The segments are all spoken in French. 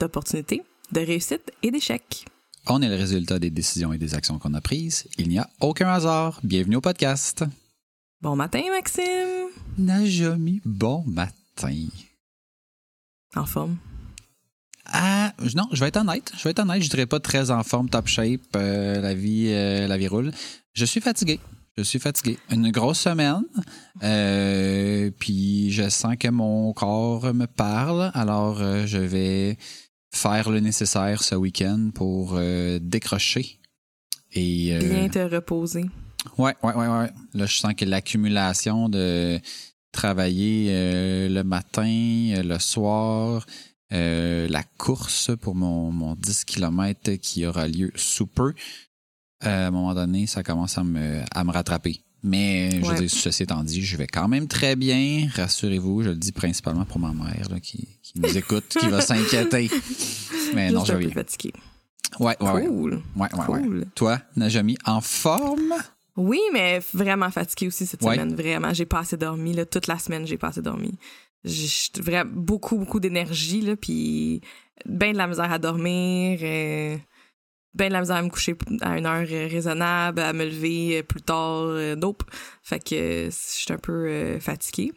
d'opportunités, de réussite et d'échecs. On est le résultat des décisions et des actions qu'on a prises. Il n'y a aucun hasard. Bienvenue au podcast. Bon matin, Maxime. Najomi, bon matin. En forme. Ah, non, je vais être honnête. Je vais être honnête. Je dirais pas très en forme, top shape. euh, la vie, euh, la vie roule. Je suis fatigué. Je suis fatigué. Une grosse semaine. euh, puis je sens que mon corps me parle. Alors, je vais faire le nécessaire ce week-end pour euh, décrocher. Et, euh, Bien te reposer. Ouais, ouais, ouais, ouais. Là, je sens que l'accumulation de travailler euh, le matin, le soir, la course pour mon, mon 10 km qui aura lieu sous peu, à un moment donné, ça commence à me, à me rattraper. Mais, je veux Ouais. dire, ceci étant dit, je vais quand même très bien. Rassurez-vous, je le dis principalement pour ma mère là, qui, qui nous écoute, qui va s'inquiéter. Mais non, je vais peu bien. fatigué. Ouais, ouais. Cool. Ouais, ouais, ouais. Toi, Najami, en forme? Oui, mais vraiment fatigué aussi cette Ouais. semaine. Vraiment, j'ai pas assez dormi. Là, toute la semaine, j'ai pas assez dormi. J'ai j'ai vraiment beaucoup, beaucoup d'énergie, là, puis ben de la misère à dormir, euh, ben de la misère à me coucher à une heure euh, raisonnable, à me lever euh, plus tard, euh, nope. Fait que je suis un peu fatiguée.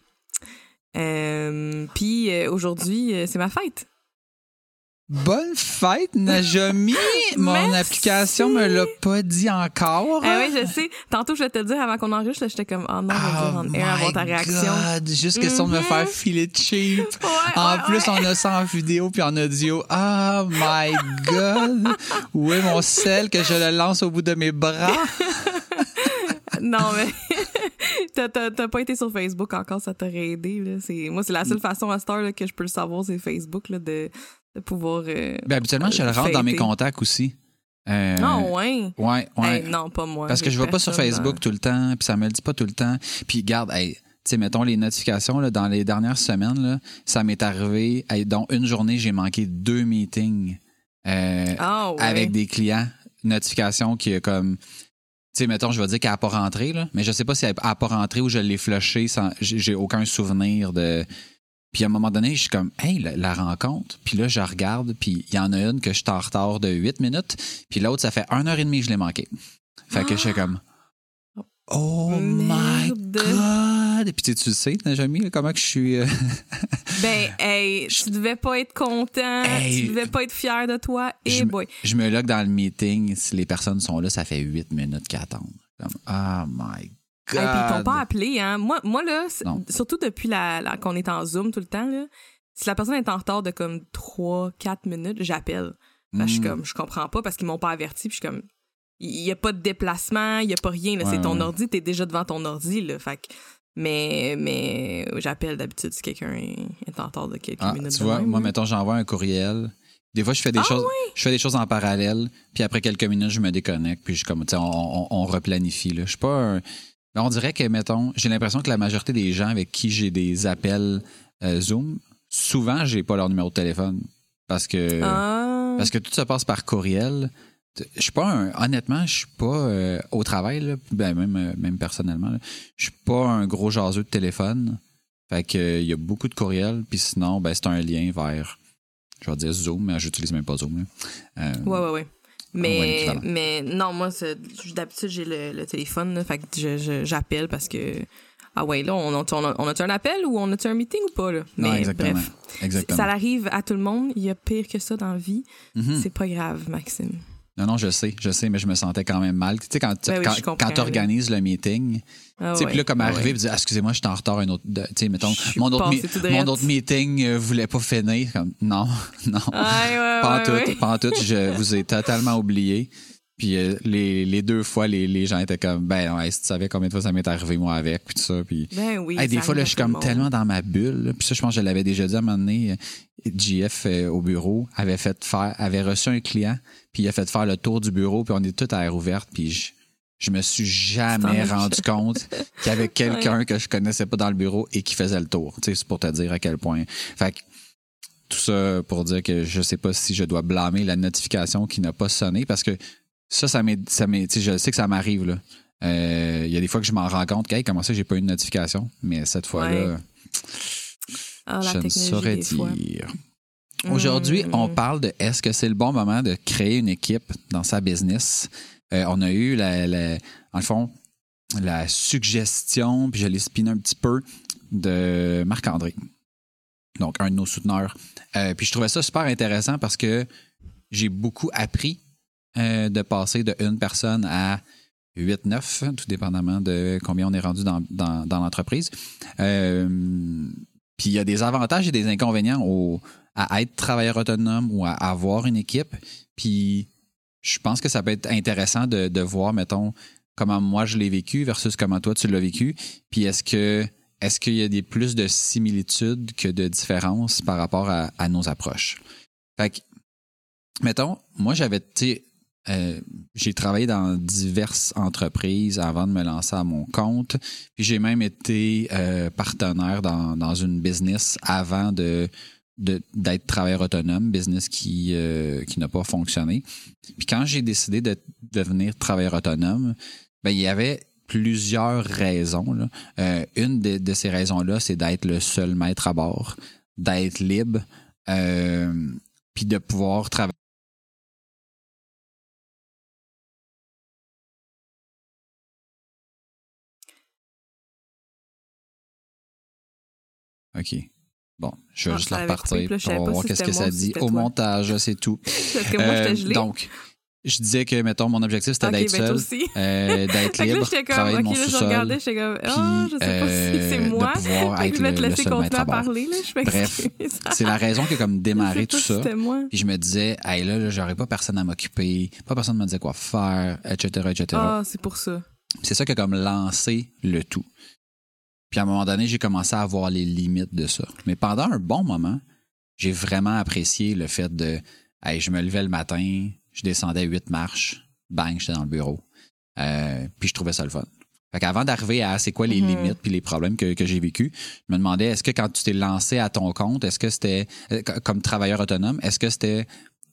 Puis aujourd'hui, c'est ma fête. Bonne fête, Najami! Mon Merci. application me l'a pas dit encore. Ah oui, je sais. Tantôt, je vais te le dire avant qu'on enregistre, j'étais comme, oh non, je vais Oh dire en avant ta réaction. God, juste question de me Mhm. faire filer cheap. Ouais, En ouais, plus, ouais. on a ça en vidéo puis en audio. Oh my God! Où est mon sel que je le lance au bout de mes bras? Non, mais t'as- pas été sur Facebook encore, ça t'aurait aidé. Là. Moi, c'est la Mm. seule façon à cette heure là, que je peux le savoir, c'est Facebook, là, de, de pouvoir. euh, Ben, habituellement, je le rentre dans mes contacts aussi. Euh, Non, ouais? Ouais, ouais. Hey, non, pas moi. Parce que je vais pas sur Facebook dans- tout le temps, puis ça me le dit pas tout le temps. Puis garde, hey, tu sais, mettons les notifications là, dans les dernières semaines, là, ça m'est arrivé, hey, dont une journée, j'ai manqué deux meetings euh, Ah, ouais. avec des clients. Notification qui est comme. Tu sais, mettons, je vais dire qu'elle n'a pas rentré, là, mais je sais pas si elle n'a pas rentré ou je l'ai flushé sans. J'ai aucun souvenir de. Puis à un moment donné, je suis comme, hey, la, la rencontre. Puis là, je regarde, puis il y en a une que je suis en retard de 8 minutes, puis l'autre, ça fait 1 heure et demie que je l'ai manqué. Fait que je suis comme, oh my Merde. God! Et puis tu, tu le sais, Najami, comment que je suis. euh, Ben, hey, tu devais pas être content, Hey. tu devais pas être fier de toi, je, et me- boy. je me log dans le meeting, si les personnes sont là, ça fait 8 minutes qu'ils attendent. Comme, oh my God! Hey, puis ils t'ont pas appelé, hein. Moi, moi là, surtout depuis la, la- qu'on est en Zoom tout le temps, là, si la personne est en retard de comme 3-4 minutes, j'appelle. Je suis Mm. comme, je comprends pas parce qu'ils m'ont pas averti. Puis je suis comme, il y a pas de déplacement, il y a pas rien. Ouais, c'est ton ouais. ordi, t'es déjà devant ton ordi. Là, fait mais, mais j'appelle d'habitude si quelqu'un est en retard de quelques Ah, minutes. tu vois, même, moi, là. mettons, j'envoie un courriel. Des fois, je fais des Ah, choses, je fais des choses en parallèle, puis après quelques minutes, je me déconnecte, puis je comme, tu sais, on, on, on replanifie. Là. Je suis pas un. Mais On dirait que, mettons, j'ai l'impression que la majorité des gens avec qui j'ai des appels euh, Zoom, souvent, j'ai pas leur numéro de téléphone. Parce que, Ah. parce que tout se passe par courriel. Je suis pas un, honnêtement, je suis pas euh, au travail, là, ben même, euh, même personnellement, là, je suis pas un gros jaseux de téléphone. Fait que il y a beaucoup de courriels, puis sinon, ben c'est un lien vers, je vais dire Zoom, mais j'utilise même pas Zoom. Là. Ouais, ouais, ouais. Ouais, Mais, mais non, moi, d'habitude, j'ai le, le téléphone. Là, fait que j'appelle parce que. Ah ouais, là, on a, on a, on a-tu un appel ou on a-tu un meeting ou pas? Là? Non, Mais exactement. bref, Exactement. ça arrive à tout le monde. Il y a pire que ça dans la vie. Mhm. C'est pas grave, Maxime. Non, non, je sais, je sais, mais je me sentais quand même mal. Tu sais, quand tu Ben oui, quand, organises le meeting, Ah tu sais, puis là, comme ah arriver, ouais. Ah, excusez-moi, je suis en retard, un autre. Tu sais, mettons, mon autre, mon autre meeting euh, voulait pas finir. Comme, non, non. Ouais, ouais, pas en ouais, tout, ouais. pas en tout. Je vous ai totalement oublié. Puis euh, les, les deux fois, les, les gens étaient comme, ben, ouais, si tu savais combien de fois ça m'est arrivé, moi, avec, puis tout ça. Puis Ben oui. Hey, des fois, là, je suis comme tellement dans ma bulle. là. Puis ça, je pense que je l'avais déjà dit à un moment donné. euh, JF euh, au bureau avait fait faire, avait reçu un client, puis il a fait faire le tour du bureau, puis on est tout à air ouverte, puis je, je me suis jamais rendu compte qu'il y avait quelqu'un que je connaissais pas dans le bureau et qui faisait le tour. Tu sais, c'est pour te dire à quel point. Fait que tout ça pour dire que je sais pas si je dois blâmer la notification qui n'a pas sonné parce que ça, ça m'est, je sais que ça m'arrive là. Euh, Il y a des fois que je m'en rends compte hey, comment ça j'ai pas eu de notification, mais cette fois-là, Ouais. Ah, je ne saurais dire. Aujourd'hui, Mm. on parle de est-ce que c'est le bon moment de créer une équipe dans sa business? Euh, on a eu, la, la- en le fond, la suggestion, puis je l'ai spiné un petit peu, de Marc-André. Donc, un de nos souteneurs. Euh, puis je trouvais ça super intéressant parce que j'ai beaucoup appris euh, de passer de une personne à 8-9, tout dépendamment de combien on est rendu dans, l'entreprise. Euh, puis il y a des avantages et des inconvénients à être travailleur autonome ou à avoir une équipe. Puis je pense que ça peut être intéressant de, voir, mettons, comment moi je l'ai vécu versus comment toi tu l'as vécu. Puis est-ce que est-ce qu'il y a plus de similitudes que de différences par rapport à, nos approches? Fait que, mettons, moi j'avais, tu euh, j'ai travaillé dans diverses entreprises avant de me lancer à mon compte. Puis j'ai même été euh, partenaire dans, dans une business avant de d'être travailleur autonome, business qui, euh, qui n'a pas fonctionné. Puis quand j'ai décidé de devenir travailleur autonome, ben, il y avait plusieurs raisons. une de, de ces raisons-là, c'est d'être le seul maître à bord, d'être libre, puis de pouvoir travailler. OK. Bon, je vais Ah, juste la repartir puis là, pour voir qu'est-ce que moi ça dit. Au toi. montage, c'est tout. Parce que moi, Euh, gelée. donc, je disais que, mettons, mon objectif, c'était d'être ben, seul, euh, d'être là, libre, comme, travailler de ok, mon là, je sous-sol. regardais, j'étais comme, puis, ah, je sais pas si euh, c'est de moi. Fait que je vais te laisser continuer à parler, là. Je Bref. C'est la raison qui a comme démarré tout ça. Puis je me disais, hey, là, là j'aurais pas personne à m'occuper, pas personne me disait quoi faire, etc., etc. Ah, c'est pour ça. C'est ça qui a comme lancé le tout. Puis à un moment donné, j'ai commencé à voir les limites de ça. Mais pendant un bon moment, j'ai vraiment apprécié le fait de, hey, je me levais le matin, je descendais huit marches, bang, j'étais dans le bureau. Euh, puis je trouvais ça le fun. Fait qu'avant d'arriver à c'est quoi les Mhm. limites puis les problèmes que, que j'ai vécu, je me demandais est-ce que quand tu t'es lancé à ton compte, est-ce que c'était euh, co- comme travailleur autonome, est-ce que c'était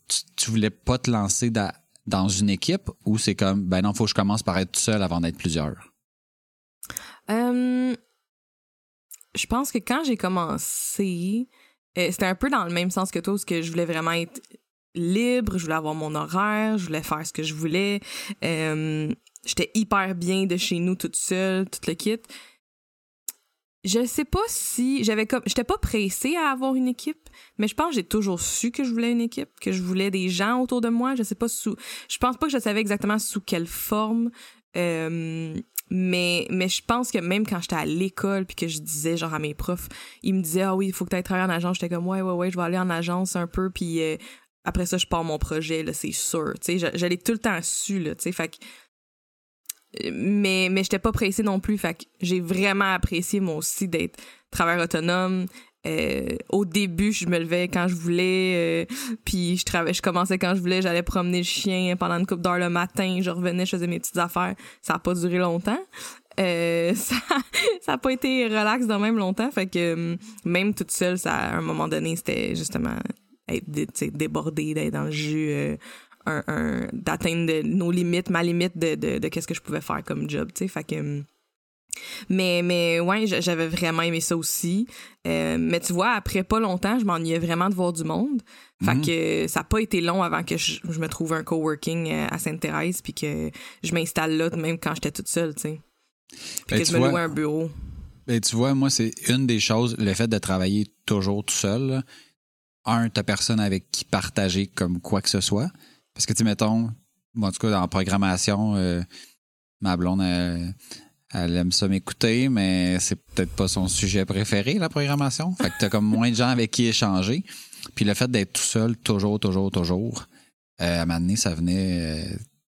tu, tu voulais pas te lancer dans, dans une équipe ou c'est comme ben non, faut que je commence par être tout seul avant d'être plusieurs? Euh, je pense que quand j'ai commencé, euh, c'était un peu dans le même sens que toi, parce que je voulais vraiment être libre, je voulais avoir mon horaire, je voulais faire ce que je voulais. Euh, J'étais hyper bien de chez nous toute seule, tout le kit. Je sais pas si j'avais comme j'étais pas pressée à avoir une équipe, mais je pense que j'ai toujours su que je voulais une équipe, que je voulais des gens autour de moi, je sais pas sous je pense pas que je savais exactement sous quelle forme euh, mais mais je pense que même quand j'étais à l'école puis que je disais genre à mes profs, ils me disaient ah oui, il faut que tu travailler en agence, j'étais comme ouais ouais ouais, je vais aller en agence un peu puis euh, après ça je pars mon projet là, c'est sûr, tu sais, j'allais tout le temps su là, tu sais, fait mais mais j'étais pas pressée non plus, fait j'ai vraiment apprécié moi aussi d'être travailleur autonome. Euh, au début, je me levais quand je voulais, euh, puis je travaillais, je commençais quand je voulais, j'allais promener le chien pendant une couple d'heures le matin, je revenais, je faisais mes petites affaires. Ça a pas duré longtemps. Euh, ça ça a pas été relax de même longtemps, fait que euh, même toute seule, ça à un moment donné, c'était justement être dé- tu sais, débordé, d'être dans le jus, d'atteindre nos limites, ma limite de, de, de qu'est-ce que je pouvais faire comme job, tu sais, fait que euh, mais, mais ouais, j'avais vraiment aimé ça aussi. Euh, mais tu vois, après pas longtemps, je m'ennuyais vraiment de voir du monde. Fait Mhm. que ça a pas été long avant que je, je me trouve un coworking euh, à Sainte-Thérèse puis que je m'installe là même quand j'étais toute seule, tu sais. Puis Ben, que je me vois- louais un bureau. Ben, tu vois, moi, c'est une des choses, le fait de travailler toujours tout seul. là. Un, t'as personne avec qui partager comme quoi que ce soit. Parce que, tu mettons, en tout cas, en programmation, euh, ma blonde, elle, elle aime ça m'écouter, mais c'est peut-être pas son sujet préféré, la programmation. Fait que t'as comme moins de gens avec qui échanger. Puis le fait d'être tout seul, toujours, toujours, toujours, euh, à un moment donné, ça venait, euh,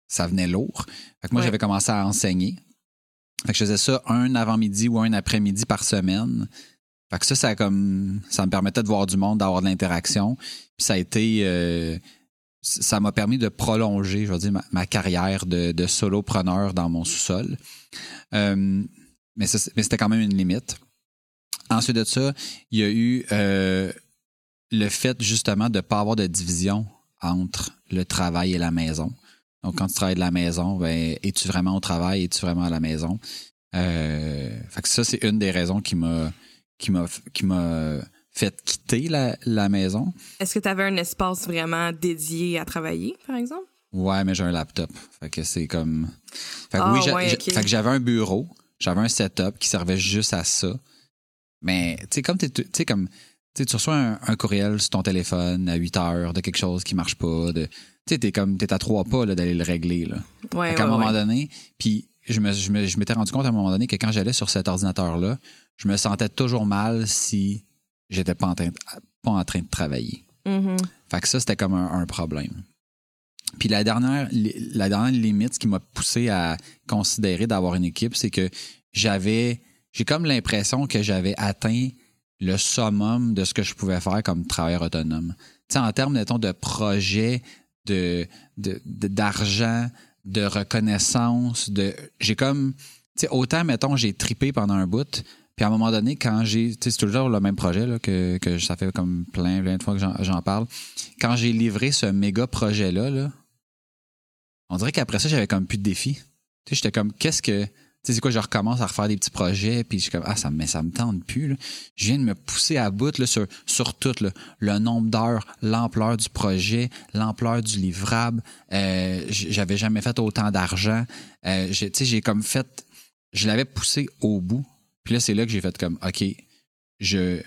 ça venait lourd. Fait que moi, Ouais. j'avais commencé à enseigner. Fait que je faisais ça un avant-midi ou un après-midi par semaine. Fait que ça, ça a comme ça me permettait de voir du monde, d'avoir de l'interaction. Puis ça a été euh, ça m'a permis de prolonger, je veux dire, ma, carrière de, solopreneur dans mon sous-sol. Euh, mais c'était quand même une limite. Ensuite de ça, il y a eu euh, le fait justement de ne pas avoir de division entre le travail et la maison. Donc, quand tu travailles de la maison, ben, es-tu vraiment au travail, es-tu vraiment à la maison? Euh, fait que ça, c'est une des raisons qui m'a qui m'a qui m'a fait quitter la, la maison. Est-ce que tu avais un espace vraiment dédié à travailler, par exemple? Ouais, mais j'ai un laptop. Fait que c'est comme. Fait que Ah, oui, ouais, fait que j'avais un bureau, j'avais un setup qui servait juste à ça. Mais, tu sais, comme t'es- tu sais, comme. Tu reçois un, un courriel sur ton téléphone à 8 heures de quelque chose qui marche pas. Tu sais, t'es comme, t'es à trois pas là, d'aller le régler. Là. Ouais, Fait qu'à un ouais, moment ouais. donné, puis je me, je me- je m'étais rendu compte à un moment donné que quand j'allais sur cet ordinateur-là, je me sentais toujours mal si j'étais pas en train, de- pas en train de travailler. Mhm. Fait que ça, c'était comme un, un problème. Puis la dernière, la dernière limite, qui m'a poussé à considérer d'avoir une équipe, c'est que j'avais, j'ai comme l'impression que j'avais atteint le summum de ce que je pouvais faire comme travailleur autonome. Tu sais, en termes, mettons, de projet, de, de, de- d'argent, de reconnaissance, de, j'ai comme, tu sais, autant, mettons, j'ai tripé pendant un bout, puis à un moment donné, quand j'ai, c'est toujours le même projet, là, que, que ça fait comme plein, plein de fois que j'en, parle. Quand j'ai livré ce méga projet-là, là, on dirait qu'après ça, j'avais comme plus de défis. Tu sais, j'étais comme, qu'est-ce que. Tu sais, c'est quoi, je recommence à refaire des petits projets, puis je suis comme, ah, ça, mais ça me tente plus, là. Je viens de me pousser à bout, là, sur, sur tout, là. Le nombre d'heures, l'ampleur du projet, l'ampleur du livrable. Euh, j'avais jamais fait autant d'argent. Euh, tu sais, j'ai comme fait. Je l'avais poussé au bout. Puis là, c'est là que j'ai fait comme, OK, je.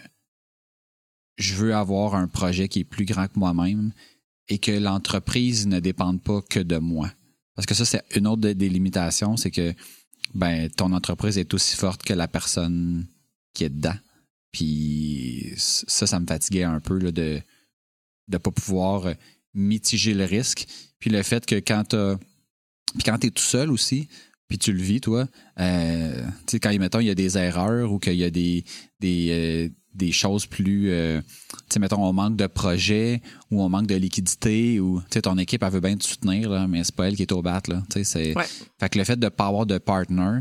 Je veux avoir un projet qui est plus grand que moi-même et que l'entreprise ne dépende pas que de moi. Parce que ça, c'est une autre des limitations, c'est que ben ton entreprise est aussi forte que la personne qui est dedans. Puis ça, ça me fatiguait un peu là, de de pas pouvoir euh, mitiger le risque. Puis le fait que quand quand t'es tout seul aussi, puis tu le vis, toi, euh, tu sais, quand, mettons, il y a des erreurs ou qu'il y a des, des, euh, des choses plus, euh, tu sais, mettons, on manque de projet ou on manque de liquidité ou, tu sais, ton équipe, elle veut bien te soutenir, là, mais c'est pas elle qui est au bat, là. Tu sais, c'est... Ouais. Fait que le fait de pas avoir de partner,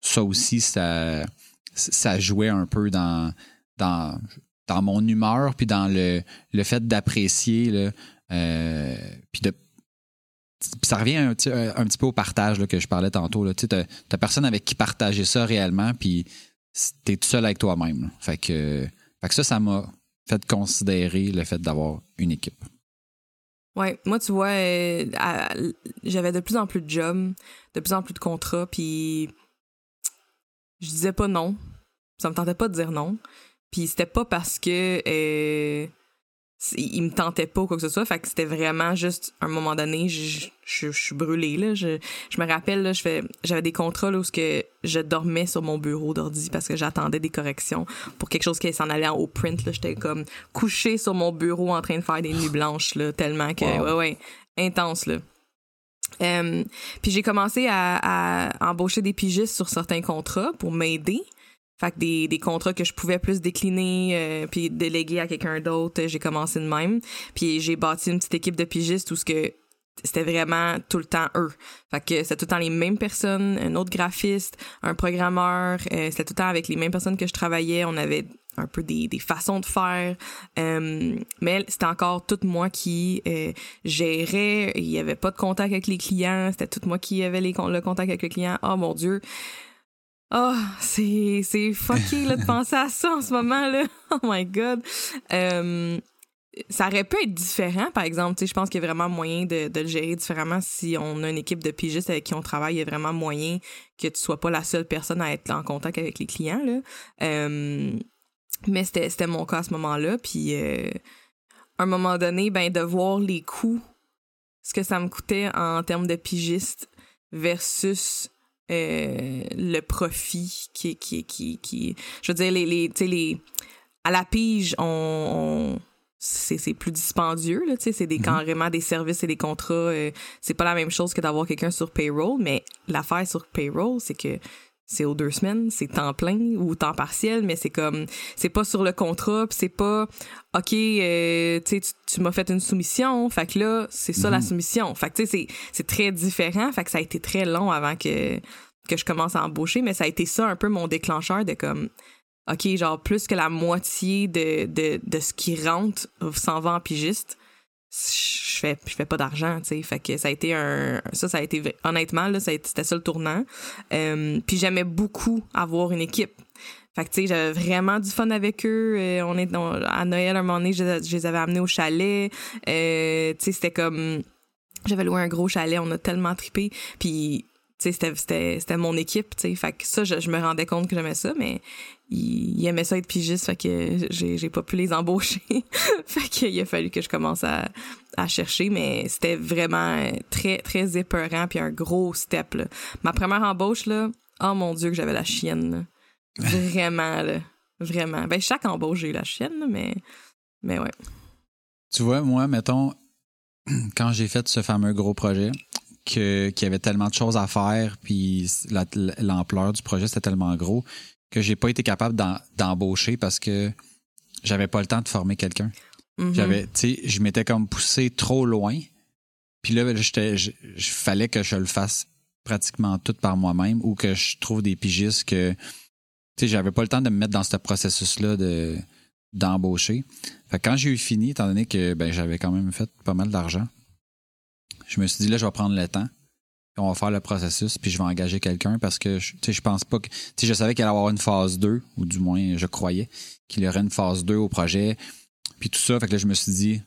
ça aussi, ça, ça jouait un peu dans, dans, dans mon humeur, puis dans le, le fait d'apprécier, puis de ça revient un, petit- un, un petit peu au partage là, que je parlais tantôt. Tu sais, t'as, personne avec qui partager ça réellement, puis t'es tout seul avec toi-même. Fait que, fait que ça, ça m'a fait considérer le fait d'avoir une équipe. Ouais, moi, tu vois, euh, j'avais de plus en plus de jobs, de plus en plus de contrats, puis je disais pas non. Ça me tentait pas de dire non. Puis c'était pas parce que euh, il me tentait pas ou quoi que ce soit. Fait que c'était vraiment juste, à un moment donné, je, je, je suis brûlée, là. Je, je me rappelle, là, je fais, j'avais des contrats là, où ce que je dormais sur mon bureau d'ordi parce que j'attendais des corrections pour quelque chose qui s'en allait en haut print. Là. J'étais comme couchée sur mon bureau en train de faire des nuits blanches, là, tellement que, Wow. ouais, ouais, intense, là. Euh, puis j'ai commencé à, à embaucher des pigistes sur certains contrats pour m'aider. Fait que des, des contrats que je pouvais plus décliner euh, puis déléguer à quelqu'un d'autre, j'ai commencé de même. Puis j'ai bâti une petite équipe de pigistes où ce que c'était vraiment tout le temps eux. Fait que c'était tout le temps les mêmes personnes, un autre graphiste, un programmeur, euh, c'était tout le temps avec les mêmes personnes que je travaillais. On avait un peu des, des façons de faire. Euh, mais c'était encore tout moi qui euh, gérait. Il y avait pas de contact avec les clients. C'était tout moi qui avait les, le contact avec le client. Oh mon Dieu. Oh, c'est, c'est fucké là, de penser à ça en ce moment là. Oh my god. Euh, ça aurait pu être différent, par exemple. Tu sais, je pense qu'il y a vraiment moyen de, de le gérer différemment si on a une équipe de pigistes avec qui on travaille. Il y a vraiment moyen que tu sois pas la seule personne à être en contact avec les clients. Là. Euh, mais c'était, c'était mon cas à ce moment-là. Puis, euh, à un moment donné, ben, de voir les coûts ce que ça me coûtait en termes de pigiste versus euh, le profit qui, qui, qui, qui, je veux dire, les, les, les à la pige, on, c'est plus dispendieux, là, c'est des, carrément des services et des contrats. Euh, c'est pas la même chose que d'avoir quelqu'un sur payroll, mais l'affaire sur payroll, c'est que c'est aux deux semaines, c'est temps plein ou temps partiel, mais c'est comme c'est pas sur le contrat, c'est pas ok, euh, tu, tu m'as fait une soumission, fait que là c'est ça la mhm. soumission, fait que tu sais c'est très différent, fait que ça a été très long avant que que je commence à embaucher, mais ça a été ça un peu mon déclencheur de comme ok genre plus que la moitié de de, de ce qui rentre s'en va en pigiste je fais je fais pas d'argent tu sais. Fait que ça a été un ça ça a été honnêtement là c'était ça le tournant. Euh, puis j'aimais beaucoup avoir une équipe. Fait que tu sais j'avais vraiment du fun avec eux. Euh, on est à Noël un moment donné je, les avais amenés au chalet. Euh, tu sais c'était comme j'avais loué un gros chalet. On a tellement tripé puis c'était mon équipe tu sais fait que ça je, je me rendais compte que j'aimais ça mais il aimait ça être pigiste, fait que j'ai, pas pu les embaucher. fait qu'il a fallu que je commence à, à chercher, mais c'était vraiment très, très épeurant, puis un gros step, là. Ma première embauche, là, oh mon Dieu que j'avais la chienne, Vraiment, là. Vraiment. Ben, chaque embauche, j'ai eu la chienne, mais, mais ouais. Tu vois, moi, mettons, quand j'ai fait ce fameux gros projet, que, qu'il y avait tellement de choses à faire, puis l'ampleur du projet, c'était tellement gros que j'ai pas été capable d'embaucher parce que j'avais pas le temps de former quelqu'un. Mm-hmm. J'avais, tu sais, je m'étais comme poussé trop loin. Puis là, j'étais, je, fallait que je le fasse pratiquement tout par moi-même ou que je trouve des pigistes que, tu sais, j'avais pas le temps de me mettre dans ce processus-là de d'embaucher. Fait quand j'ai eu fini, étant donné que ben j'avais quand même fait pas mal d'argent, je me suis dit là, je vais prendre le temps on va faire le processus, puis je vais engager quelqu'un parce que je, je pense pas que. Je savais qu'il allait avoir une phase 2, ou du moins je croyais qu'il y aurait une phase 2 au projet. Puis tout ça, fait que là, je me suis dit,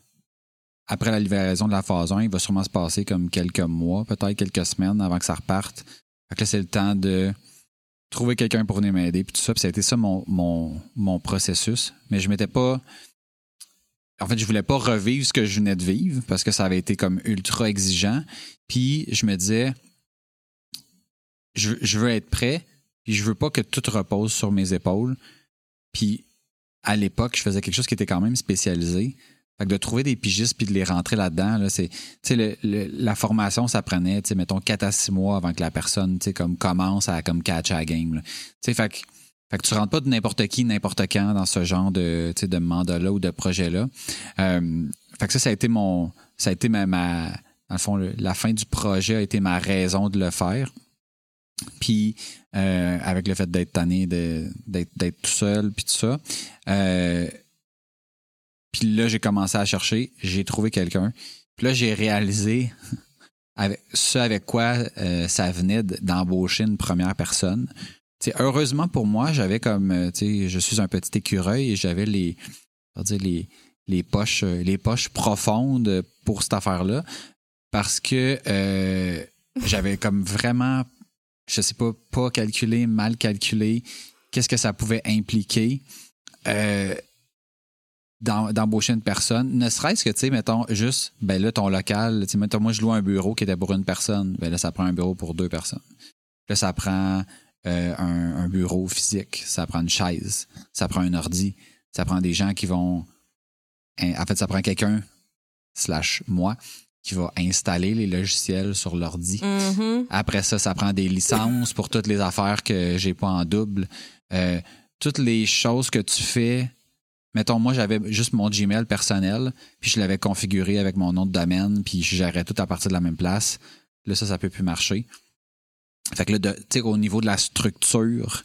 après la livraison de la phase 1, il va sûrement se passer comme quelques mois, peut-être quelques semaines avant que ça reparte. Fait que là, c'est le temps de trouver quelqu'un pour venir m'aider, puis tout ça. Puis ça a été ça mon, processus. Mais je m'étais pas. En fait, je voulais pas revivre ce que je venais de vivre parce que ça avait été comme ultra exigeant. Puis je me disais, je, veux être prêt, puis je veux pas que tout repose sur mes épaules. Puis à l'époque, je faisais quelque chose qui était quand même spécialisé. Fait que de trouver des pigistes puis de les rentrer là-dedans, là, c'est, le, la formation, ça prenait, mettons, 4 à 6 mois avant que la personne, comme commence à comme catch à la game. Tu fait que, fait que tu rentres pas de n'importe qui, n'importe quand dans ce genre de, de mandat-là ou de projet-là. Euh, fait que ça, ça a été mon, ça a été ma, ma dans le fond, la fin du projet a été ma raison de le faire. Puis, euh, avec le fait d'être tanné, d'être tout seul, puis tout ça. Euh, puis là, j'ai commencé à chercher, j'ai trouvé quelqu'un. Puis là, j'ai réalisé avec, ce avec quoi euh, ça venait d'embaucher une première personne. Heureusement pour moi, j'avais comme, je suis un petit écureuil et j'avais les, dire les, les poches, les poches profondes pour cette affaire-là parce que euh, j'avais comme vraiment, je sais pas, pas calculé, mal calculé, qu'est-ce que ça pouvait impliquer euh, d'embaucher une personne. Ne serait-ce que, tu sais, mettons, juste, ben là, ton local, tu sais, mettons, moi, je loue un bureau qui était pour une personne. Ben là, ça prend un bureau pour deux personnes. Là, ça prend euh, un, un, bureau physique, ça prend une chaise, ça prend un ordi, ça prend des gens qui vont. En fait, ça prend quelqu'un, slash moi, qui va installer les logiciels sur l'ordi. Mm-hmm. Après ça, ça prend des licences pour toutes les affaires que j'ai pas en double. Euh, toutes les choses que tu fais. Mettons, moi, j'avais juste mon Gmail personnel, puis je l'avais configuré avec mon nom de domaine, puis je gérais tout à partir de la même place. Là, ça, ça peut plus marcher. Fait que là, tu sais, au niveau de la structure,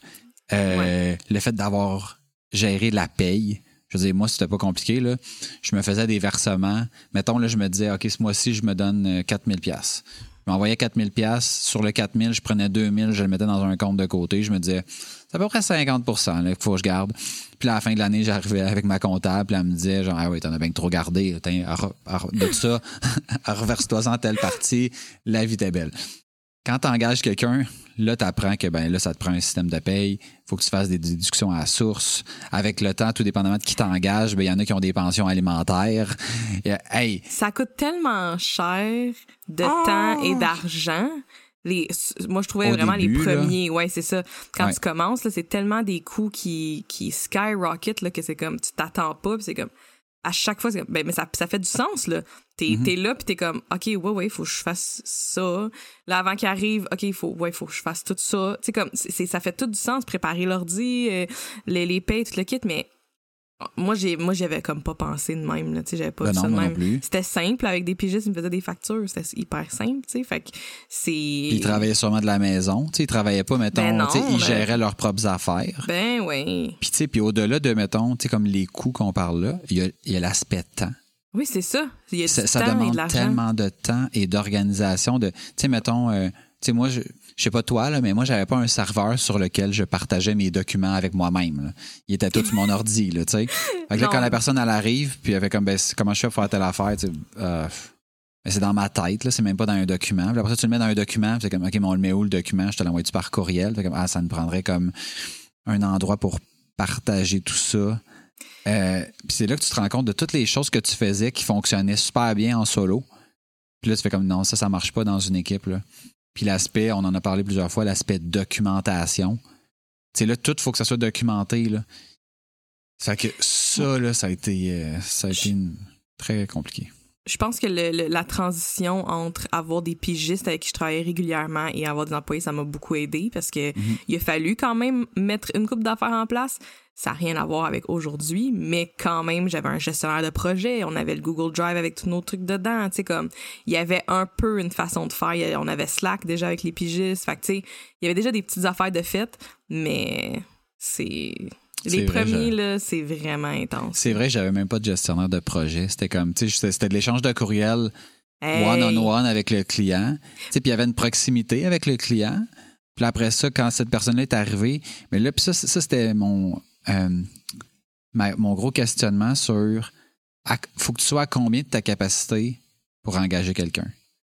euh, le fait d'avoir géré la paye, je veux dire, moi, c'était pas compliqué, là. Je me faisais des versements. Mettons, là, je me disais, OK, ce mois-ci, je me donne 4000 euh, pièces. Je m'envoyais 4000 pièces. Sur le 4000, je prenais 2000, je le mettais dans un compte de côté. Je me disais, c'est à peu près 50% qu'il faut que je garde. Puis à la fin de l'année, j'arrivais avec ma comptable, elle me disait, genre, ah oui, t'en as bien trop gardé. de tout ça, reverse-toi en telle partie. La vie était belle. Quand tu engages quelqu'un, là, tu apprends que ben là, ça te prend un système de paye. faut que tu fasses des discussions à la source. Avec le temps, tout dépendamment de qui t'engage, ben, il y en a qui ont des pensions alimentaires. hey. Ça coûte tellement cher de oh! temps et d'argent. Les, moi, je trouvais vraiment les premiers. Ouais, c'est ça. Quand tu commences, c'est tellement des coûts qui, qui skyrocket là, que c'est comme, tu t'attends pas, c'est comme, à chaque fois, ben, mais ça, ça fait du sens, là. T'es mm là, puis t'es comme, OK, ouais, ouais, il faut que je fasse ça. Là, avant qu'il arrive, OK, il faut, ouais, faut que je fasse tout ça. Tu sais, comme, c'est, ça fait tout du sens, préparer l'ordi, euh, les, les payes, tout le kit, mais moi, j'ai, moi, j'avais comme pas pensé de même, là, tu sais, j'avais pas ben ça de même. C'était simple, avec des pigistes, ils me faisaient des factures, c'était hyper simple, tu sais, fait que c'est... ils travaillaient sûrement de la maison, tu sais, ils travaillaient pas, mettons, ben ils géraient leurs propres affaires. Ben oui. Puis, tu sais, puis au-delà de, mettons, tu sais, comme les coûts qu'on parle là, il y a, y a l'aspect temps. Oui, c'est ça. Il y a ça, temps demande et de tellement de temps et d'organisation. De, tu sais, mettons, euh, tu sais, moi, je, je sais pas toi, là, mais moi, j'avais pas un serveur sur lequel je partageais mes documents avec moi-même. Il était tout sur mon ordi, là, tu sais. Fait que là, quand la personne, elle arrive, puis elle fait comme, ben, comment je fais pour faire telle affaire, tu sais, euh, c'est dans ma tête, là, c'est même pas dans un document. Puis après ça, tu le mets dans un document, c'est comme, OK, mais on le met où le document? Je te l'envoie-tu par courriel? Fait comme, ah, ça me prendrait comme un endroit pour partager tout ça. Euh, puis c'est là que tu te rends compte de toutes les choses que tu faisais qui fonctionnaient super bien en solo. Puis là, tu fais comme, non, ça, ça marche pas dans une équipe, là. Puis l'aspect, on en a parlé plusieurs fois, l'aspect documentation. Tu sais, là, tout, il faut que ça soit documenté. Là. Ça que ça, là, ça a été, euh, ça a été très compliqué. Je pense que le, la transition entre avoir des pigistes avec qui je travaillais régulièrement et avoir des employés, ça m'a beaucoup aidé parce que mm-hmm. il a fallu quand même mettre une coupe d'affaires en place. Ça n'a rien à voir avec aujourd'hui, mais quand même, j'avais un gestionnaire de projet, on avait le Google Drive avec tous nos trucs dedans, tu sais, comme, il y avait un peu une façon de faire, on avait Slack déjà avec les pigistes, fait tu sais, il y avait déjà des petites affaires de fait, mais c'est... Les premiers, là, c'est vraiment intense. C'est vrai, j'avais même pas de gestionnaire de projet. C'était comme, tu sais, c'était de l'échange de courriel one-on-one avec le client. Tu sais, puis il y avait une proximité avec le client. Puis après ça, quand cette personne-là est arrivée, mais là, puis ça, ça c'était mon euh, mon gros questionnement sur faut que tu sois à combien de ta capacité pour engager quelqu'un?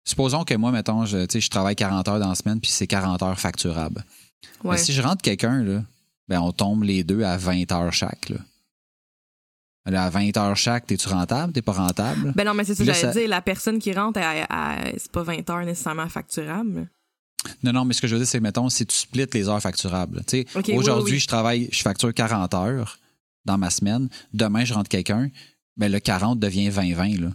Supposons que moi, mettons, je, je travaille 40 heures dans la semaine, puis c'est 40 heures facturables. si je rentre quelqu'un, ben on tombe les deux à 20 heures chaque. Là. à 20 heures chaque, t'es-tu rentable? T'es pas rentable? Ben non, mais c'est ça que j'allais dire. La personne qui rentre, c'est pas 20 heures nécessairement facturable. Non, non, mais ce que je veux dire, c'est, mettons, si tu splits les heures facturables. Aujourd'hui, je travaille, je facture 40 heures dans ma semaine. Demain, je rentre quelqu'un, mais ben, le 40 devient 20-20. Là.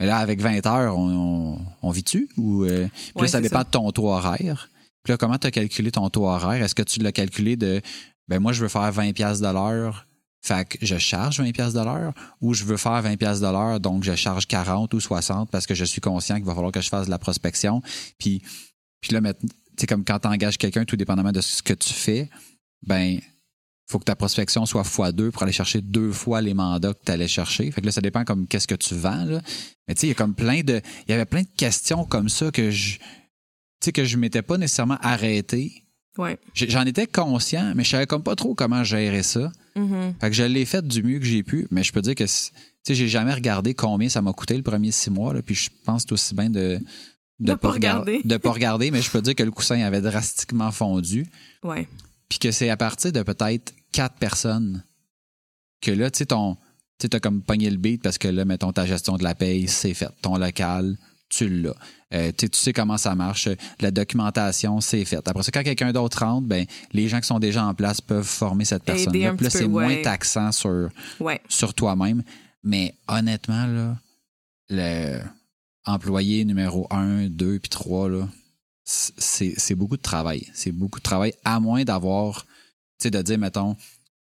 Mais là, avec 20 heures, on, on, vit-tu? Ou, euh, puis là, ça dépend de ton taux horaire. Puis là, comment tu as calculé ton taux horaire? Est-ce que tu l'as calculé de, ben moi, je veux faire 20 pièces de l'heure, fait que je charge 20 pièces de l'heure ou je veux faire 20 pièces de l'heure donc je charge 40 ou 60 parce que je suis conscient qu'il va falloir que je fasse de la prospection puis puis là, c'est comme quand tu engages quelqu'un, tout dépendamment de ce que tu fais, ben faut que ta prospection soit fois deux pour aller chercher deux fois les mandats que tu allais chercher. Fait que là, ça dépend comme qu'est-ce que tu vends. Là. Mais tu sais, il y a comme plein de. Il y avait plein de questions comme ça que je. Tu sais, que je m'étais pas nécessairement arrêté. Ouais. J'en étais conscient, mais je savais comme pas trop comment gérer ça. Mm-hmm. Fait que je l'ai fait du mieux que j'ai pu, mais je peux dire que tu sais, j'ai jamais regardé combien ça m'a coûté le premier six mois, là, puis je pense aussi bien de, de, pas regarder. De pas regarder, mais je peux dire que le coussin avait drastiquement fondu. Ouais. Puis que c'est à partir de peut-être quatre personnes que là, tu sais, ton. Tu as comme pogné le beat parce que là, mettons, ta gestion de la paye, c'est fait. Ton local, tu l'as. Euh, tu sais comment ça marche. La documentation, c'est fait. Après ça, quand quelqu'un d'autre rentre, ben, les gens qui sont déjà en place peuvent former cette personne-là. Puis là, c'est moins taxant sur, sur toi-même. Mais honnêtement, là, le employé numéro 1, 2 puis 3, là, c'est beaucoup de travail. C'est beaucoup de travail, à moins d'avoir, tu sais, de dire, mettons,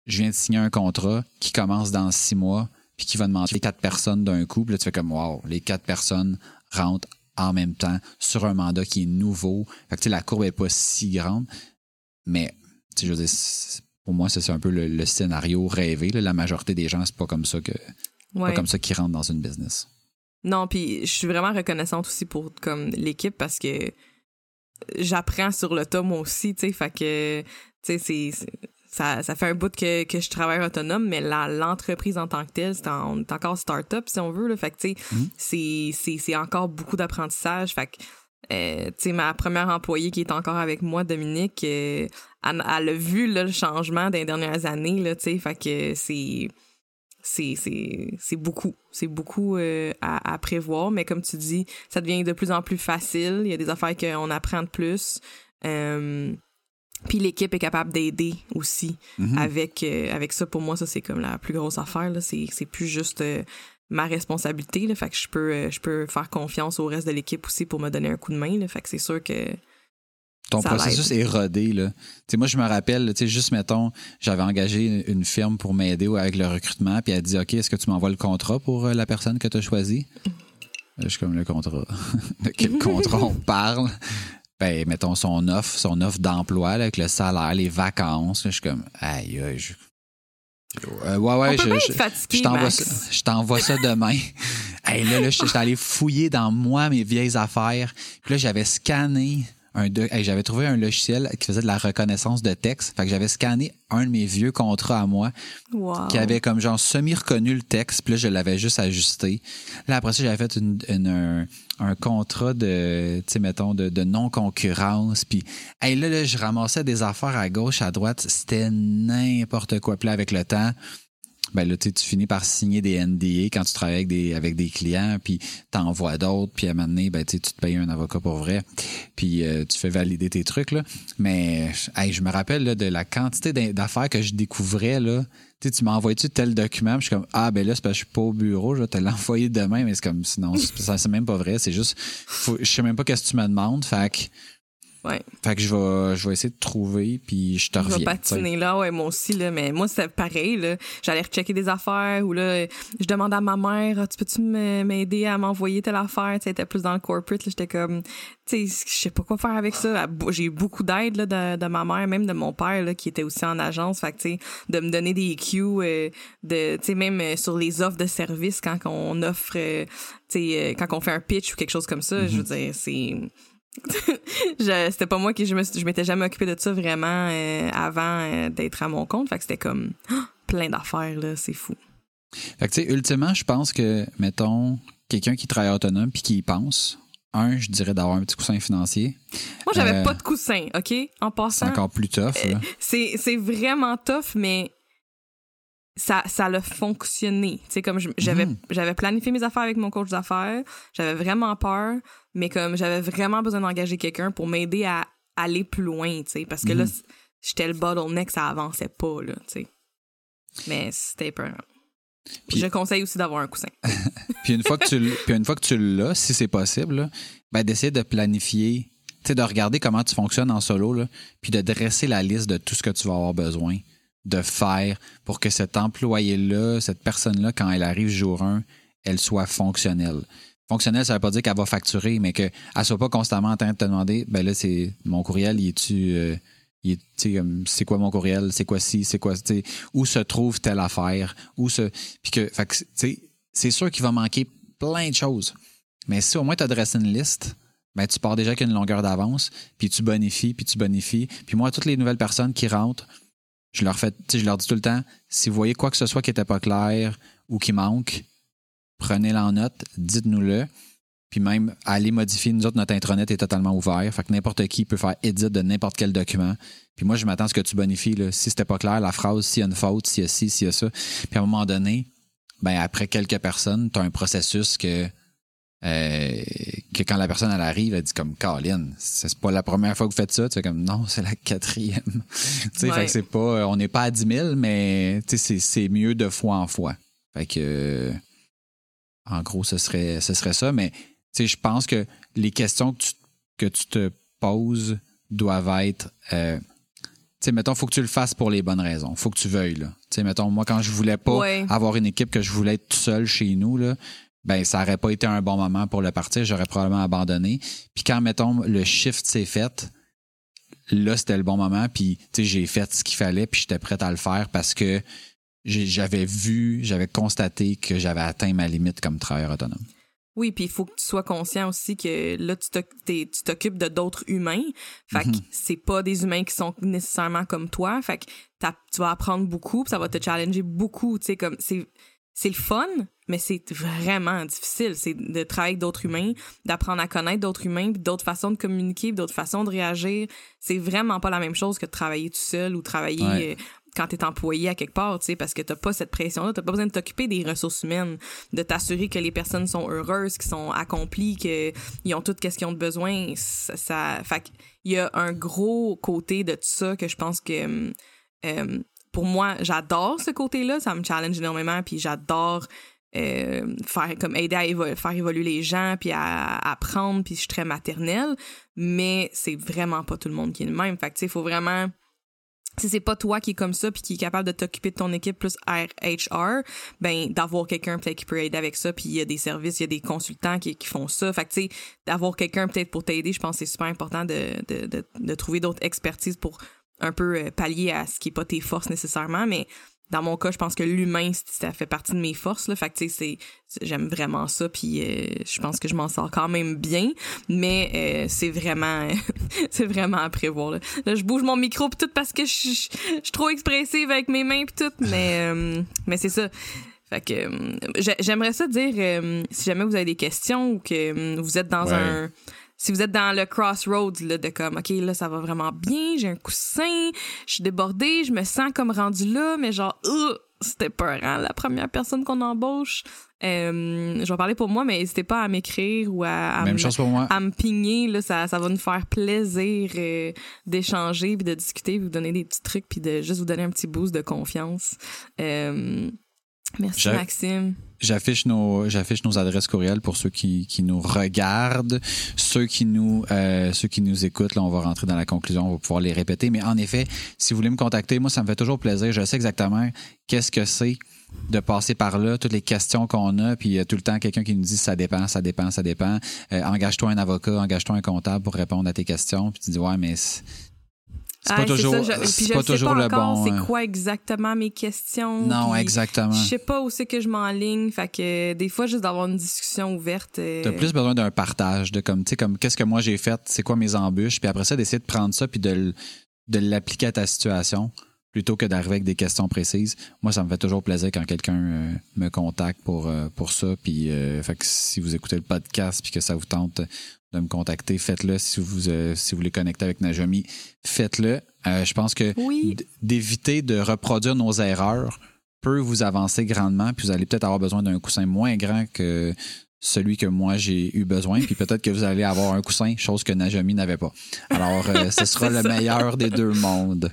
je viens de signer un contrat qui commence dans six mois, puis qui va demander quatre personnes d'un coup. Puis là, tu fais comme, wow, les quatre personnes rentrent en même temps sur un mandat qui est nouveau. Fait que, la courbe n'est pas si grande. Mais, tu sais, je veux dire, pour moi, c'est un peu le, scénario rêvé. La majorité des gens, c'est pas comme ça que, pas comme ça qu'ils rentrent dans une business. Non, puis je suis vraiment reconnaissante aussi pour comme l'équipe parce que j'apprends sur le tas moi aussi, tu sais, fait que tu sais c'est ça, ça fait un bout que, que je travaille autonome, mais l'entreprise en tant que telle, c'est on est encore start-up si on veut. Là, fait que, tu sais, mm-hmm. c'est encore beaucoup d'apprentissage. Fait que Euh, tu sais, ma première employée qui est encore avec moi, Dominique, euh, elle, elle, a vu là, le changement des dernières années, là, tu sais, fait que c'est c'est beaucoup. C'est beaucoup euh, à, à, prévoir, mais comme tu dis, ça devient de plus en plus facile. Il y a des affaires qu'on apprend de plus. Euh, puis l'équipe est capable d'aider aussi Mhm. avec, euh, avec ça. Pour moi, ça, c'est comme la plus grosse affaire. là. C'est c'est plus juste ma responsabilité. Là. Fait que je peux, je peux faire confiance au reste de l'équipe aussi pour me donner un coup de main. Là. Fait que c'est sûr que Ton Ça processus est rodé, là. Moi, je me rappelle, tu sais, juste, mettons, j'avais engagé une firme pour m'aider avec le recrutement, puis elle dit, OK, est-ce que tu m'envoies le contrat pour euh, la personne que tu as choisie? Je suis comme, le contrat. De quel contrat on parle? Ben, mettons, son offre, son offre d'emploi, avec le salaire, les vacances. Là, je suis comme, aïe, aïe, je... Euh, ouais, ouais, on je, je- t'envoie ça, ça demain. hey, là, là, je suis allé fouiller dans moi mes vieilles affaires. Puis là, j'avais scanné un de, hey, j'avais trouvé un logiciel qui faisait de la reconnaissance de texte. Fait que j'avais scanné un de mes vieux contrats à moi Wow. qui avait comme genre semi-reconnu le texte, puis là, je l'avais juste ajusté. Là, après ça, j'avais fait une, une- un, un contrat de, tu sais, mettons, de, de non-concurrence. Puis, hey, là, là, je ramassais des affaires à gauche, à droite. C'était n'importe quoi. Puis là, avec le temps, ben là, tu finis par signer des NDA quand tu travailles avec des, avec des clients, puis t'envoies d'autres, puis à un moment donné, ben, tu te payes un avocat pour vrai, puis euh, tu fais valider tes trucs, là. Mais, hey, je me rappelle là, de la quantité d'affaires que je découvrais, là. Tu sais, tu m'as envoyé-tu tel document, je suis comme, ah, ben là, c'est parce que je suis pas au bureau, je vais te l'envoyer demain, mais c'est comme, sinon, c'est même pas vrai, c'est juste, faut- je sais même pas qu'est-ce que tu me demandes, fait que, Ouais. fait que je vais, je vais essayer de trouver, puis je te Je vais reviens. tu sais. patiner là, ouais, moi aussi, là, mais moi, c'était pareil, là. J'allais rechecker des affaires ou là, je demandais à ma mère, Ah, tu peux-tu m'aider à m'envoyer telle affaire? Tu sais, elle était plus dans le corporate, là, j'étais comme, tu sais, je sais pas quoi faire avec ça. J'ai eu beaucoup d'aide, là, de, de ma mère, même de mon père, là, qui était aussi en agence. Fait que, tu sais, de me donner des cues, euh, de, tu sais, même euh, sur les offres de services quand on offre, euh, tu sais, quand on fait un pitch ou quelque chose comme ça, je veux dire, c'est je- c'était pas moi qui je me je m'étais jamais occupé de ça vraiment euh, avant euh, d'être à mon compte. Fait que c'était comme ah, plein d'affaires là c'est fou. Fait que, tu sais, ultimement, je pense que, mettons, quelqu'un qui travaille autonome puis qui y pense, un, je dirais d'avoir un petit coussin financier. moi j'avais Euh, pas de coussin ok? En C'est passant encore plus tough, c'est c'est vraiment tough mais ça ça a fonctionné. Tu sais comme j'avais Mhm. j'avais planifié mes affaires avec mon coach d'affaires j'avais vraiment peur mais comme j'avais vraiment besoin d'engager quelqu'un pour m'aider à aller plus loin tu sais parce que là Mhm. j'étais le bottleneck ça avançait pas là tu sais mais c'était peur Puis- je conseille aussi d'avoir un coussin Puis une fois que tu, puis une fois que tu l'as, si c'est possible, là, ben d'essayer de planifier, tu sais, de regarder comment tu fonctionnes en solo, là, puis de dresser la liste de tout ce que tu vas avoir besoin de faire pour que cet employé-là, cette personne-là, quand elle arrive jour 1, elle soit fonctionnelle. Fonctionnelle, ça veut pas dire qu'elle va facturer, mais qu'elle soit pas constamment en train de te demander, ben là, c'est mon courriel, il est-tu... euh, c'est quoi mon courriel, c'est quoi ci, c'est quoi, où se trouve telle affaire, où se, puis que, que, c'est sûr qu'il va manquer plein de choses. Mais si au moins tu as dressé une liste, ben tu pars déjà avec une longueur d'avance, puis tu bonifies, puis tu bonifies. Puis moi, toutes les nouvelles personnes qui rentrent, je leur fais, je leur dis tout le temps, si vous voyez quoi que ce soit qui n'était pas clair ou qui manque, prenez-le en note, dites-nous-le. Puis même, allez modifier. Nous autres, notre intranet est totalement ouvert. Fait que n'importe qui peut faire edit de n'importe quel document. Puis moi, je m'attends à ce que tu bonifies. Là. Si c'était pas clair, la phrase, s'il y a une faute, s'il y a ci, s'il y a ça. Puis à un moment donné, ben après quelques personnes, tu as un processus que, euh, que quand la personne elle arrive, elle dit comme Colin, c'est pas la première fois que vous faites ça. Tu fais comme non, c'est la quatrième. tu sais, Ouais. fait que c'est pas, on n'est pas à 10 000, mais tu sais, c'est, c'est mieux de fois en fois. Fait que, en gros, ce serait, ce serait ça. Mais je pense que les questions que tu, que tu te poses doivent être. Euh, tu sais, mettons, faut que tu le fasses pour les bonnes raisons. Faut que tu veuilles, là. Tu sais, mettons, moi, quand je voulais pas Ouais. avoir une équipe, que je voulais être tout seul chez nous, là, ben, ça aurait pas été un bon moment pour le partir. J'aurais probablement abandonné. Puis quand, mettons, le shift s'est fait, là, c'était le bon moment. Puis, tu sais, j'ai fait ce qu'il fallait, puis j'étais prête à le faire parce que j'avais vu, j'avais constaté que j'avais atteint ma limite comme travailleur autonome. Oui, puis il faut que tu sois conscient aussi que là, tu t'occupes de d'autres humains. Fait que Mhm. c'est pas des humains qui sont nécessairement comme toi. Fait que tu vas apprendre beaucoup, puis ça va te challenger beaucoup. Tu sais, comme c'est c'est le fun, mais c'est vraiment difficile. C'est de travailler avec d'autres humains, d'apprendre à connaître d'autres humains, d'autres façons de communiquer, d'autres façons de réagir. C'est vraiment pas la même chose que de travailler tout seul ou travailler Ouais. Quand t'es employé à quelque part, tu sais, parce que t'as pas cette pression-là, t'as pas besoin de t'occuper des ressources humaines, de t'assurer que les personnes sont heureuses, qu'ils sont accomplies, qu'ils ont tout ce qu'ils ont de besoin. Ça, fait qu'il y a un gros côté de tout ça que je pense que euh, pour moi, j'adore ce côté-là, ça me challenge énormément, puis j'adore euh, faire comme aider à faire évoluer les gens, puis à, apprendre, puis je suis très maternelle, mais c'est vraiment pas tout le monde qui est le même. Fait que tu il faut vraiment si c'est pas toi qui est comme ça puis qui est capable de t'occuper de ton équipe plus R- HR, ben d'avoir quelqu'un peut-être qui peut aider avec ça puis il y a des services, il y a des consultants qui, qui font ça. Fait que tu sais d'avoir quelqu'un peut-être pour t'aider, je pense que c'est super important de, de, de, de trouver d'autres expertises pour un peu euh, pallier à ce qui est pas tes forces nécessairement, mais dans mon cas, je pense que l'humain, ça fait partie de mes forces. Là. Fait que, tu sais, j'aime vraiment ça, puis euh, je pense que je m'en sors quand même bien, mais euh, c'est vraiment c'est vraiment à prévoir. Là. Là, je bouge mon micro puis tout parce que je suis trop expressive avec mes mains puis tout, mais, euh, mais c'est ça. Fait que euh, j'ai- j'aimerais ça dire, euh, si jamais vous avez des questions ou que euh, vous êtes dans Ouais. un si vous êtes dans le crossroads là, de comme ok là ça va vraiment bien j'ai un coussin je suis débordée je me sens comme rendu là mais genre euh, c'était peurant la première personne qu'on embauche Euh, je vais parler pour moi mais n'hésitez pas à m'écrire ou à, à Même me- chose pour moi. à me pigner là ça, ça va nous faire plaisir euh, d'échanger puis de discuter puis vous donner des petits trucs puis de juste vous donner un petit boost de confiance Euh, merci Maxime J'affiche nos, j'affiche nos adresses courriels pour ceux qui, qui nous regardent, ceux qui nous, euh, ceux qui nous écoutent. Là, on va rentrer dans la conclusion, on va pouvoir les répéter. Mais en effet, si vous voulez me contacter, moi, ça me fait toujours plaisir. Je sais exactement qu'est-ce que c'est de passer par là, toutes les questions qu'on a, puis il y a tout le temps quelqu'un qui nous dit ça dépend, ça dépend, ça dépend. Euh, engage-toi un avocat, engage-toi un comptable pour répondre à tes questions. Puis tu dis ouais, mais c'est pas toujours, ça, je- puis c'est je pas sais toujours pas le bon. c'est quoi exactement mes questions Non, puis exactement. Je sais pas où c'est que je m'enligne, fait que des fois juste d'avoir une discussion ouverte. euh, T'as plus besoin d'un partage de comme tu sais comme qu'est-ce que moi j'ai fait, c'est quoi mes embûches, puis après ça d'essayer de prendre ça puis de l'appliquer à ta situation plutôt que d'arriver avec des questions précises. Moi ça me fait toujours plaisir quand quelqu'un euh, me contacte pour euh, pour ça puis euh, fait que si vous écoutez le podcast puis que ça vous tente de me contacter, faites-le si vous si vous voulez connecter avec Najami, faites-le. Je pense que Oui. d'éviter de reproduire nos erreurs peut vous avancer grandement, puis vous allez peut-être avoir besoin d'un coussin moins grand que celui que moi j'ai eu besoin, puis peut-être que vous allez avoir un coussin, chose que Najami n'avait pas. Alors, ce sera le meilleur des deux mondes.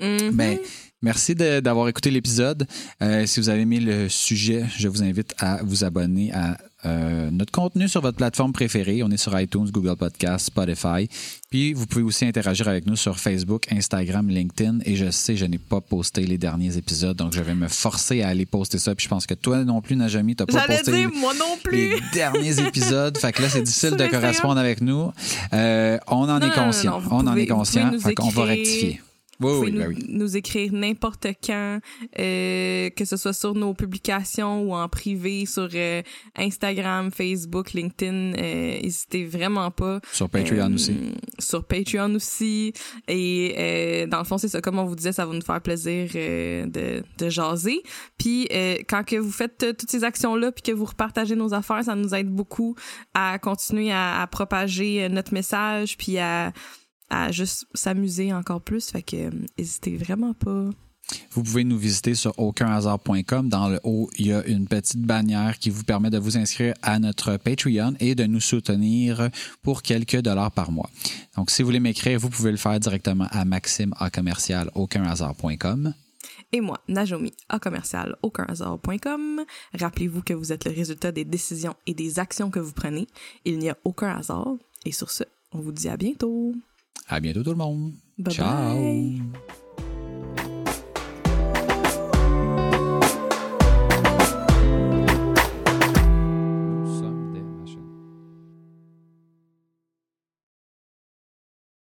Mhm. Ben, merci de- d'avoir écouté l'épisode. Euh, si vous avez aimé le sujet, je vous invite à vous abonner à euh, notre contenu sur votre plateforme préférée. On est sur iTunes, Google Podcast, Spotify. Puis vous pouvez aussi interagir avec nous sur Facebook, Instagram, LinkedIn. Et je sais, je n'ai pas posté les derniers épisodes, donc je vais me forcer à aller poster ça. Puis je pense que toi non plus, Najami, t'as pas posté dire moi non plus. les derniers épisodes. Fait que là, c'est difficile de correspondre avec nous. Euh, on en Non, est conscient. non, on en est conscient. Fait qu'on va rectifier. Oui, Vous oui, pouvez ben nous, oui. nous écrire n'importe quand, euh, que ce soit sur nos publications ou en privé, sur euh, Instagram, Facebook, LinkedIn. euh, N'hésitez vraiment pas. Sur Patreon Euh, aussi. Sur Patreon aussi. Et euh, dans le fond, c'est ça. Comme on vous disait, ça va nous faire plaisir euh, de, de jaser. Puis euh, quand que vous faites toutes ces actions-là, puis que vous repartagez nos affaires, ça nous aide beaucoup à continuer à, à propager notre message, puis à, à juste s'amuser encore plus. Fait que euh, n'hésitez vraiment pas. Vous pouvez nous visiter sur aucunhasard.com. Dans le haut, il y a une petite bannière qui vous permet de vous inscrire à notre Patreon et de nous soutenir pour quelques dollars par mois. Donc, si vous voulez m'écrire, vous pouvez le faire directement à maxime à commercial aucunhasard.com. Et moi, Najomi, à commercial aucunhasard.com. Rappelez-vous que vous êtes le résultat des décisions et des actions que vous prenez. Il n'y a aucun hasard. Et sur ce, on vous dit à bientôt. À bientôt tout le monde. Bye Ciao. bye.